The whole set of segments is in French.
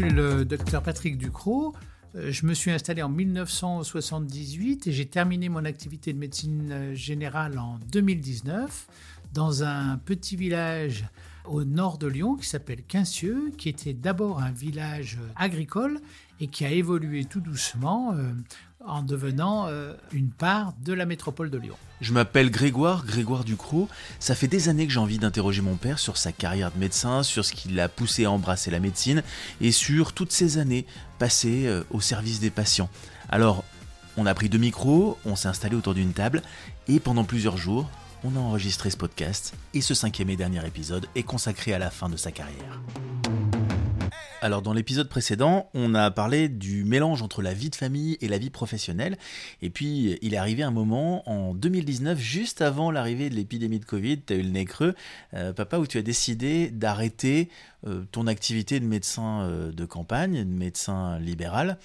suis le docteur Patrick Ducrot. Euh, je me suis installé en 1978 et j'ai terminé mon activité de médecine générale en 2019 dans un petit village au nord de Lyon qui s'appelle Quincieux, qui était d'abord un village agricole et qui a évolué tout doucement euh, en devenant euh, une part de la métropole de Lyon. Je m'appelle Grégoire, Grégoire Ducrot. Ça fait des années que j'ai envie d'interroger mon père sur sa carrière de médecin, sur ce qui l'a poussé à embrasser la médecine et sur toutes ces années passées euh, au service des patients. Alors, on a pris deux micros, on s'est installé autour d'une table et pendant plusieurs jours, on a enregistré ce podcast et ce cinquième et dernier épisode est consacré à la fin de sa carrière. Alors dans l'épisode précédent, on a parlé du mélange entre la vie de famille et la vie professionnelle. Et puis il est arrivé un moment en 2019, juste avant l'arrivée de l'épidémie de Covid, tu as eu le nez creux, euh, papa, où tu as décidé d'arrêter euh, ton activité de médecin euh, de campagne, de médecin libéral.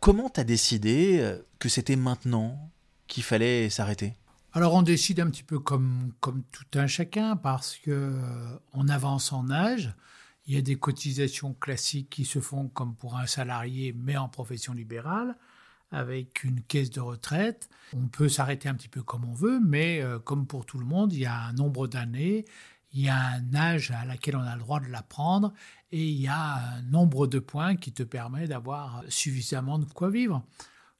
Comment tu as décidé que c'était maintenant qu'il fallait s'arrêter? Alors on décide un petit peu comme, comme tout un chacun parce que on avance en âge. Il y a des cotisations classiques qui se font comme pour un salarié, mais en profession libérale, avec une caisse de retraite. On peut s'arrêter un petit peu comme on veut, mais euh, comme pour tout le monde, il y a un nombre d'années, il y a un âge à laquelle on a le droit de la prendre, et il y a un nombre de points qui te permet d'avoir suffisamment de quoi vivre.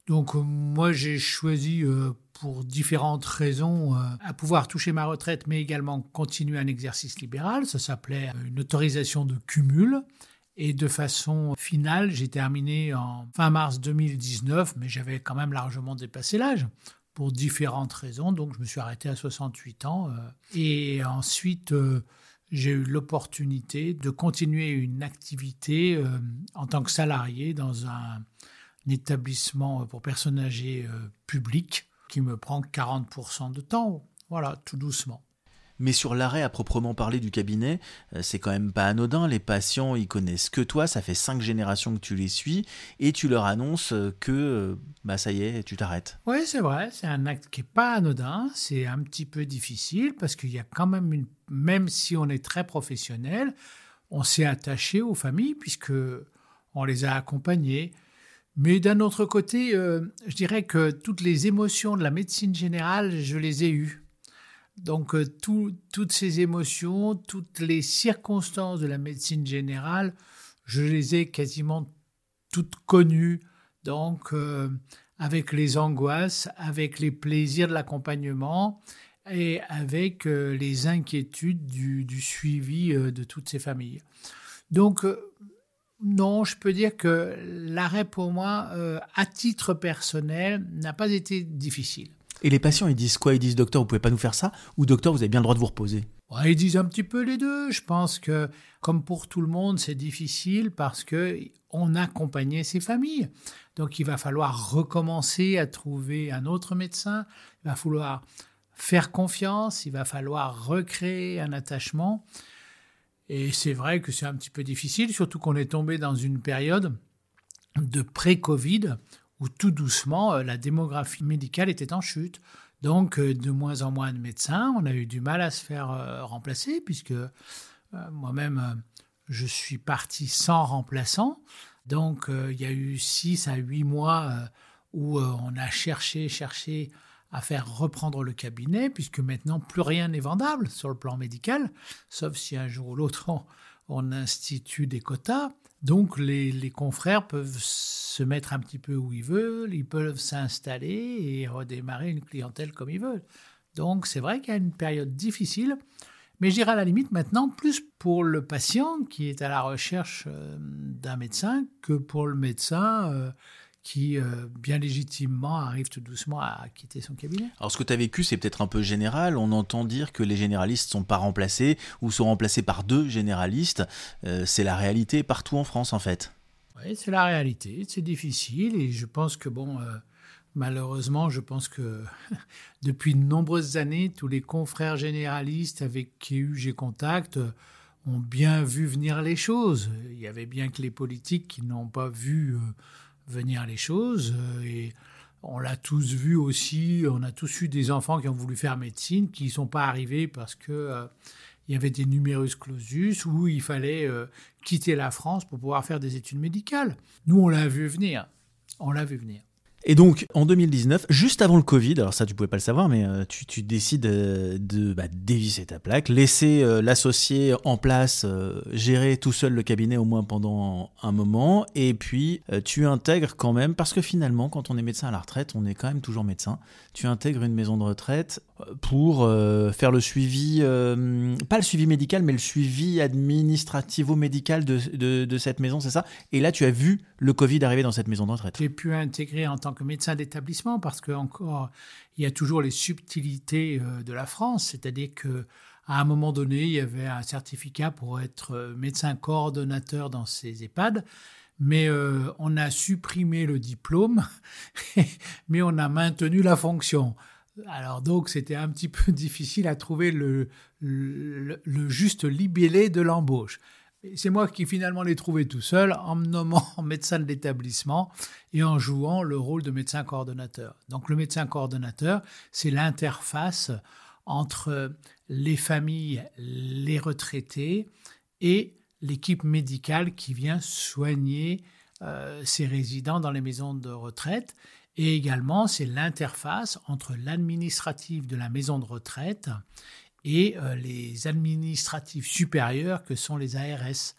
Donc moi j'ai choisi euh, pour différentes raisons euh, à pouvoir toucher ma retraite mais également continuer un exercice libéral. Ça s'appelait une autorisation de cumul. Et de façon finale, j'ai terminé en fin mars 2019, mais j'avais quand même largement dépassé l'âge pour différentes raisons. Donc je me suis arrêté à 68 ans. Et ensuite, j'ai eu l'opportunité de continuer une activité en tant que salarié dans un établissement pour personnes âgées euh, public qui me prend 40% de temps. Voilà, tout doucement. Mais sur l'arrêt à proprement parler du cabinet, euh, c'est quand même pas anodin. Les patients, ils connaissent que toi. Ça fait cinq générations que tu les suis et tu leur annonces que, bah ça y est, tu t'arrêtes. Oui, c'est vrai. C'est un acte qui est pas anodin. C'est un petit peu difficile parce qu'il y a quand même une, même si on est très professionnel, on s'est attaché aux familles puisque on les a accompagnés. Mais d'un autre côté, euh, je dirais que toutes les émotions de la médecine générale, je les ai eues. Donc euh, toutes ces émotions, toutes les circonstances de la médecine générale, je les ai quasiment toutes connues. Donc euh, avec les angoisses, avec les plaisirs de l'accompagnement et avec les inquiétudes du, du suivi de toutes ces familles. Donc non, je peux dire que l'arrêt pour moi, euh, à titre personnel, n'a pas été difficile. Et les patients, ils disent quoi? Ils disent docteur, vous pouvez pas nous faire ça? Ou docteur, vous avez bien le droit de vous reposer? Ils disent un petit peu les deux. Je pense que, comme pour tout le monde, c'est difficile parce que on accompagnait ces familles. Donc, il va falloir recommencer à trouver un autre médecin. Il va falloir faire confiance. Il va falloir recréer un attachement. Et c'est vrai que c'est un petit peu difficile, surtout qu'on est tombé dans une période de pré-Covid où tout doucement euh, la démographie médicale était en chute. Donc euh, de moins en moins de médecins, on a eu du mal à se faire euh, remplacer puisque moi-même je suis parti sans remplaçant. Donc il y a eu six à huit mois où on a cherché, cherché à faire reprendre le cabinet, puisque maintenant plus rien n'est vendable sur le plan médical, sauf si un jour ou l'autre on, institue des quotas. Donc les, confrères peuvent se mettre un petit peu où ils veulent, ils peuvent s'installer et redémarrer une clientèle comme ils veulent. Donc c'est vrai qu'il y a une période difficile, mais je dirais à la limite maintenant plus pour le patient qui est à la recherche euh, d'un médecin que pour le médecin euh, qui, euh, bien légitimement, arrive tout doucement à quitter son cabinet. Alors, ce que tu as vécu, c'est peut-être un peu général. On entend dire que les généralistes sont pas remplacés ou sont remplacés par deux généralistes. Euh, c'est la réalité partout en France, en fait. Oui, c'est la réalité. C'est difficile et je pense que, bon, euh, malheureusement, je pense que depuis de nombreuses années, tous les confrères généralistes avec qui j'ai contact ont bien vu venir les choses. Il y avait bien que les politiques qui n'ont pas vu venir les choses. Euh, et on l'a tous vu aussi, on a tous eu des enfants qui ont voulu faire médecine, qui ne sont pas arrivés parce que euh, il y avait des numerus clausus où il fallait euh, quitter la France pour pouvoir faire des études médicales. Nous, on l'a vu venir. On l'a vu venir. Et donc, en 2019, juste avant le Covid, alors ça, tu pouvais pas le savoir, mais euh, tu, décides euh, de bah, dévisser ta plaque, laisser euh, l'associé en place, gérer tout seul le cabinet au moins pendant un moment, et puis tu intègres quand même, parce que finalement, quand on est médecin à la retraite, on est quand même toujours médecin, tu intègres une maison de retraite pour faire le suivi, pas le suivi médical, mais le suivi administrativo-médical de, cette maison, c'est ça? Et là, tu as vu le Covid arriver dans cette maison de retraite. J'ai pu intégrer en tant que médecin d'établissement parce que encore il y a toujours les subtilités euh, de la France, c'est-à-dire que à un moment donné, il y avait un certificat pour être euh, médecin coordonnateur dans ces EHPAD, mais euh, on a supprimé le diplôme, mais on a maintenu la fonction. Alors donc c'était un petit peu difficile à trouver le, juste libellé de l'embauche. C'est moi qui finalement l'ai trouvé tout seul en me nommant médecin de l'établissement et en jouant le rôle de médecin coordonnateur. Donc le médecin coordonnateur, c'est l'interface entre les familles, les retraités et l'équipe médicale qui vient soigner euh, ces résidents dans les maisons de retraite. Et également, c'est l'interface entre l'administratif de la maison de retraite et euh, les administratifs supérieurs que sont les ARS,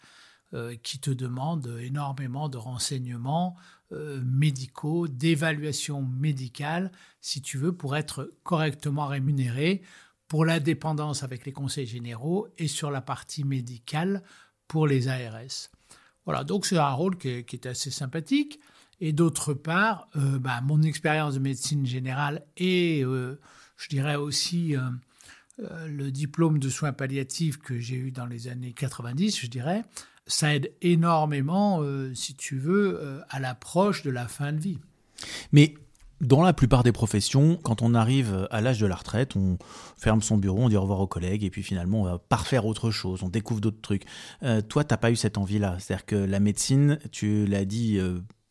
euh, qui te demandent énormément de renseignements euh, médicaux, d'évaluation médicale, si tu veux, pour être correctement rémunéré pour la dépendance avec les conseils généraux et sur la partie médicale pour les ARS. Voilà, donc c'est un rôle qui est, assez sympathique. Et d'autre part, bah, mon expérience de médecine générale et, je dirais aussi, euh, le diplôme de soins palliatifs que j'ai eu dans les années 90, je dirais, ça aide énormément, euh, si tu veux, euh, à l'approche de la fin de vie. Mais dans la plupart des professions, quand on arrive à l'âge de la retraite, on ferme son bureau, on dit au revoir aux collègues, et puis finalement, on va parfaire autre chose, on découvre d'autres trucs. Toi, toi, t'as pas eu cette envie-là. C'est-à-dire que la médecine, tu l'as dit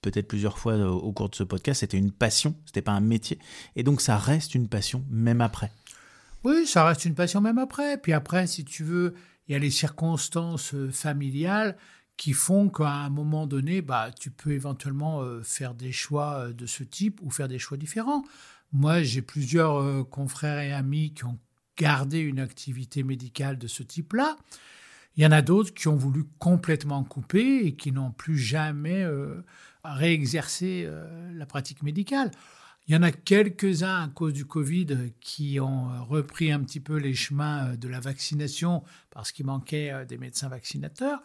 peut-être plusieurs fois au cours de ce podcast, c'était une passion, c'était pas un métier. Et donc, ça reste une passion, même après. Oui, ça reste une passion même après. Puis après, si tu veux, il y a les circonstances euh, familiales qui font qu'à un moment donné, bah, tu peux éventuellement euh, faire des choix euh, de ce type ou faire des choix différents. Moi, j'ai plusieurs confrères et amis qui ont gardé une activité médicale de ce type-là. Il y en a d'autres qui ont voulu complètement couper et qui n'ont plus jamais réexercé la pratique médicale. Il y en a quelques-uns à cause du Covid qui ont repris un petit peu les chemins de la vaccination parce qu'il manquait euh, des médecins vaccinateurs,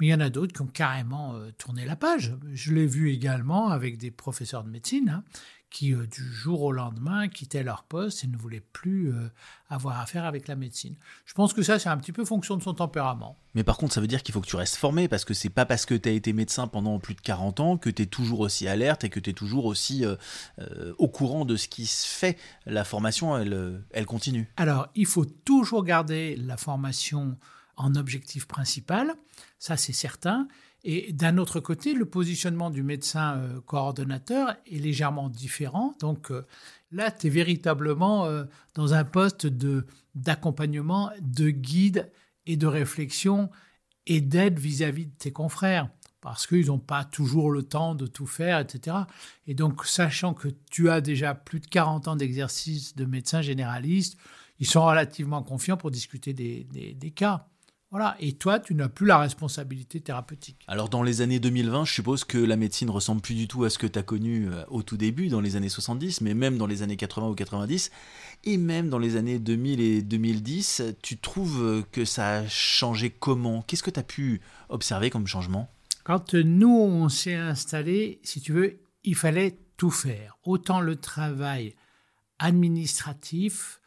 mais il y en a d'autres qui ont carrément euh, tourné la page. Je l'ai vu également avec des professeurs de médecine hein, qui, euh, du jour au lendemain, quittaient leur poste et ne voulaient plus euh, avoir affaire avec la médecine. Je pense que ça, c'est un petit peu fonction de son tempérament. Mais par contre, ça veut dire qu'il faut que tu restes formé, parce que c'est pas parce que tu as été médecin pendant plus de 40 ans que tu es toujours aussi alerte et que tu es toujours aussi euh, au courant de ce qui se fait. La formation, elle, elle continue. Alors, il faut toujours garder la formation en objectif principal, ça c'est certain. Et d'un autre côté, le positionnement du médecin euh, coordonnateur est légèrement différent. Donc euh, là, tu es véritablement euh, dans un poste de, d'accompagnement, de guide et de réflexion et d'aide vis-à-vis de tes confrères. Parce qu'ils n'ont pas toujours le temps de tout faire, etc. Et donc, sachant que tu as déjà plus de 40 ans d'exercice de médecin généraliste, ils sont relativement confiants pour discuter des, des cas. Voilà. Et toi, tu n'as plus la responsabilité thérapeutique. Alors, dans les années 2020, je suppose que la médecine ressemble plus du tout à ce que tu as connu euh, au tout début, dans les années 70, mais même dans les années 80 ou 90, et même dans les années 2000 et 2010, tu trouves euh, que ça a changé comment? Qu'est-ce que tu as pu observer comme changement? Quand nous, on s'est installé, si tu veux, il fallait tout faire. Autant le travail administratif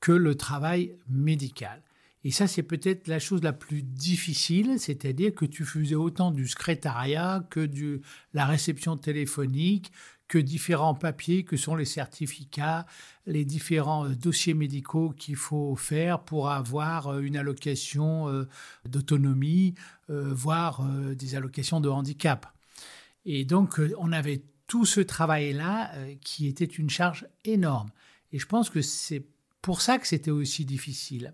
que le travail médical. Et ça, c'est peut-être la chose la plus difficile, c'est-à-dire que tu faisais autant du secrétariat que de la réception téléphonique, que différents papiers que sont les certificats, les différents euh, dossiers médicaux qu'il faut faire pour avoir euh, une allocation euh, d'autonomie, voire des allocations de handicap. Et donc, on avait tout ce travail-là qui était une charge énorme. Et je pense que c'est pour ça que c'était aussi difficile.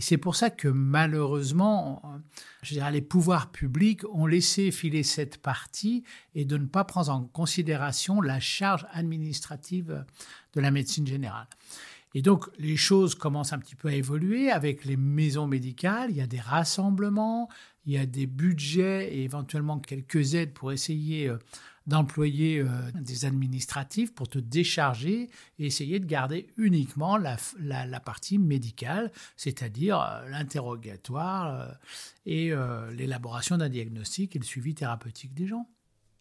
Et c'est pour ça que malheureusement, dirais, les pouvoirs publics ont laissé filer cette partie et de ne pas prendre en considération la charge administrative de la médecine générale. Et donc, les choses commencent un petit peu à évoluer avec les maisons médicales. Il y a des rassemblements, il y a des budgets et éventuellement quelques aides pour essayer euh, d'employer euh, des administratifs pour te décharger et essayer de garder uniquement la, partie médicale, c'est-à-dire euh, l'interrogatoire et l'élaboration d'un diagnostic et le suivi thérapeutique des gens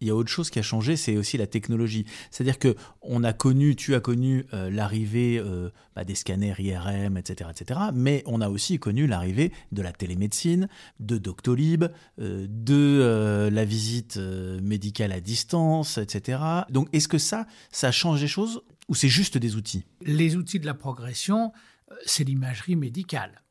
il y a autre chose qui a changé, c'est aussi la technologie. C'est-à-dire que on a connu, tu as connu euh, l'arrivée euh, bah, des scanners IRM, etc., etc. Mais on a aussi connu l'arrivée de la télémédecine, de Doctolib, euh, de la visite médicale à distance, etc. Donc, est-ce que ça, ça change les choses ou c'est juste des outils? Les outils de la progression, c'est l'imagerie médicale,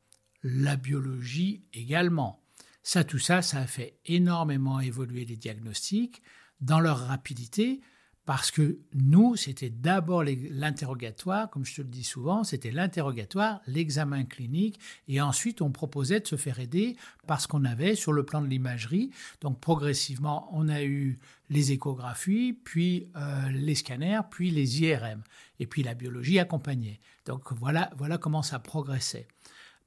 la biologie également. Ça, tout ça, ça a fait énormément évoluer les diagnostics dans leur rapidité, parce que nous, c'était d'abord l'interrogatoire, comme je te le dis souvent, c'était l'interrogatoire, l'examen clinique, et ensuite on proposait de se faire aider parce qu'on avait sur le plan de l'imagerie, donc progressivement on a eu les échographies, puis euh, les scanners, puis les IRM, et puis la biologie accompagnée. Donc voilà, voilà comment ça progressait.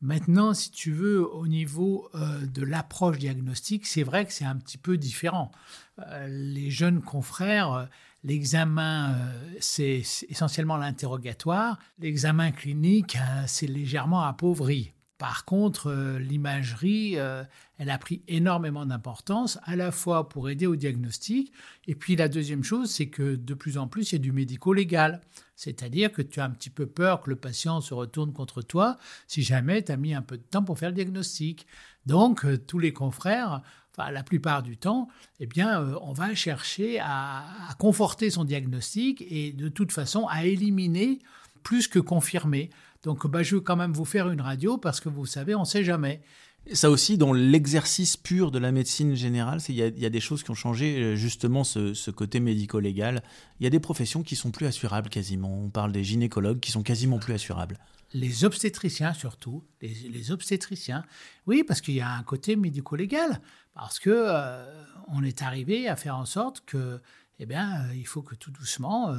Maintenant, si tu veux, au niveau euh, de l'approche diagnostique, c'est vrai que c'est un petit peu différent. Euh, les jeunes confrères, euh, l'examen, c'est essentiellement l'interrogatoire. L'examen clinique, c'est légèrement appauvri. Par contre, l'imagerie, elle a pris énormément d'importance, à la fois pour aider au diagnostic, et puis la deuxième chose, c'est que de plus en plus, il y a du médico-légal. C'est-à-dire que tu as un petit peu peur que le patient se retourne contre toi si jamais tu as mis un peu de temps pour faire le diagnostic. Donc, euh, tous les confrères, enfin la plupart du temps, eh bien, on va chercher à, à conforter son diagnostic et de toute façon à éliminer plus que confirmer. Donc bah, je veux quand même vous faire une radio parce que vous savez, on ne sait jamais. Ça aussi, dans l'exercice pur de la médecine générale, il y, a des choses qui ont changé, euh, justement ce, côté médico-légal. Il y a des professions qui sont plus assurables quasiment. On parle des gynécologues qui sont quasiment plus assurables. Les obstétriciens surtout, les, obstétriciens, oui, parce qu'il y a un côté médico-légal, parce que euh, on est arrivé à faire en sorte que eh bien, euh, il faut que tout doucement,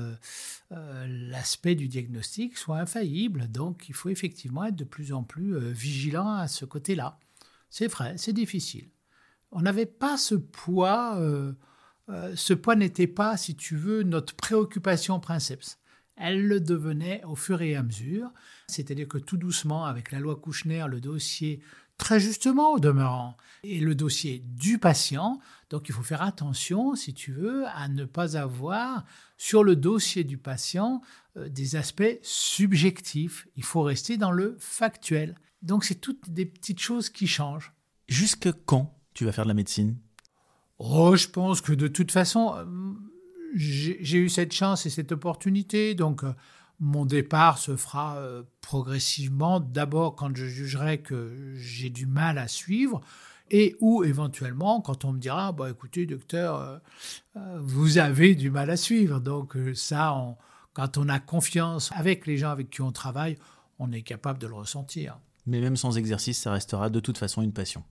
l'aspect du diagnostic soit infaillible. Donc, il faut effectivement être de plus en plus vigilant à ce côté-là. C'est vrai, c'est difficile. On n'avait pas ce poids. ce poids n'était pas, si tu veux, notre préoccupation princeps. Elle le devenait au fur et à mesure. C'est-à-dire que tout doucement, avec la loi Kouchner, le dossier très justement au demeurant, et le dossier du patient. Donc il faut faire attention, si tu veux, à ne pas avoir sur le dossier du patient euh, des aspects subjectifs. Il faut rester dans le factuel. Donc c'est toutes des petites choses qui changent. Jusque quand tu vas faire de la médecine? Oh, je pense que de toute façon, euh, j'ai eu cette chance et cette opportunité. Donc, euh, mon départ se fera euh, progressivement, d'abord quand je jugerai que j'ai du mal à suivre, et ou éventuellement quand on me dira, bah, écoutez docteur, euh, vous avez du mal à suivre. Donc ça, quand on a confiance avec les gens avec qui on travaille, on est capable de le ressentir. Mais même sans exercice, ça restera de toute façon une passion.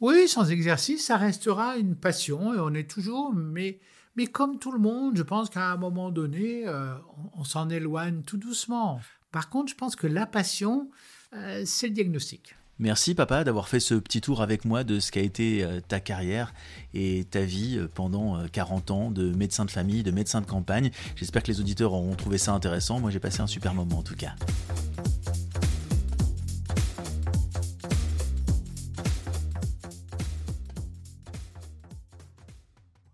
Oui, sans exercice, ça restera une passion et on est toujours, mais mais comme tout le monde, je pense qu'à un moment donné, euh, on, s'en éloigne tout doucement. Par contre, je pense que la passion, euh, c'est le diagnostic. Merci papa d'avoir fait ce petit tour avec moi de ce qu'a été euh, ta carrière et ta vie pendant 40 ans de médecin de famille, de médecin de campagne. J'espère que les auditeurs auront trouvé ça intéressant. Moi j'ai passé un super moment en tout cas.